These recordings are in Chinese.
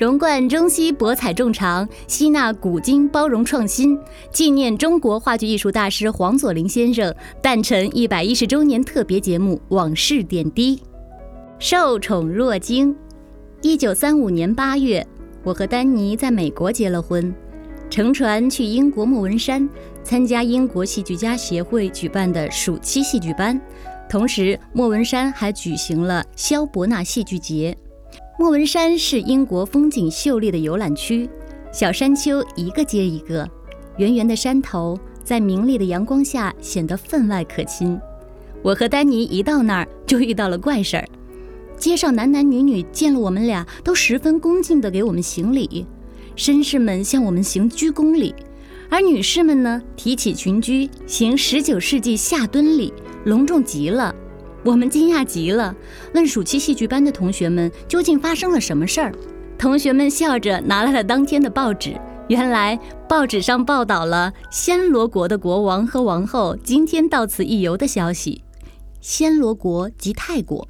融贯中西，博采众长，吸纳古今，包容创新，纪念中国话剧艺术大师黄佐临先生诞辰一百一十周年特别节目《往事点滴》。受宠若惊。一九三五年八月，我和丹尼在美国结了婚，乘船去英国莫文山参加英国戏剧家协会举办的暑期戏剧班，同时莫文山还举行了萧伯纳戏剧节。莫文山是英国风景秀丽的游览区，小山丘一个接一个，圆圆的山头在明丽的阳光下显得分外可亲。我和丹尼一到那儿就遇到了怪事儿，街上男男女女见了我们俩都十分恭敬地给我们行礼，绅士们向我们行鞠躬礼，而女士们呢提起裙裾行十九世纪下蹲礼，隆重极了。我们惊讶极了，问暑期戏剧班的同学们究竟发生了什么事儿。同学们笑着拿来了当天的报纸，原来报纸上报道了暹罗国的国王和王后今天到此一游的消息。暹罗国即泰国，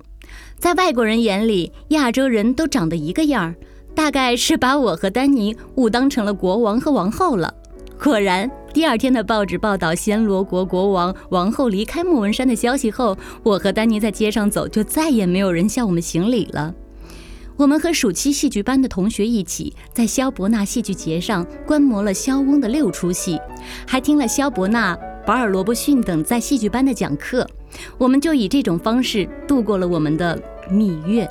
在外国人眼里，亚洲人都长得一个样儿，大概是把我和丹尼误当成了国王和王后了。果然，第二天的报纸报道暹罗国国王、王后离开莫文山的消息后，我和丹尼在街上走，就再也没有人向我们行礼了。我们和暑期戏剧班的同学一起在萧伯纳戏剧节上观摩了萧翁的六出戏，还听了萧伯纳、保尔·罗伯逊等在戏剧班的讲课。我们就以这种方式度过了我们的蜜月。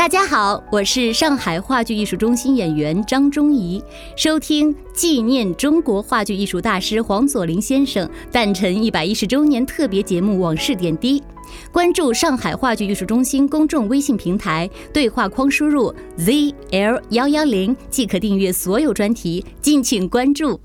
大家好，我是上海话剧艺术中心演员张忠怡，收听纪念中国话剧艺术大师黄佐临先生诞辰一百一十周年特别节目《往事点滴》。关注上海话剧艺术中心公众微信平台，对话框输入 zl 幺幺零即可订阅所有专题，敬请关注。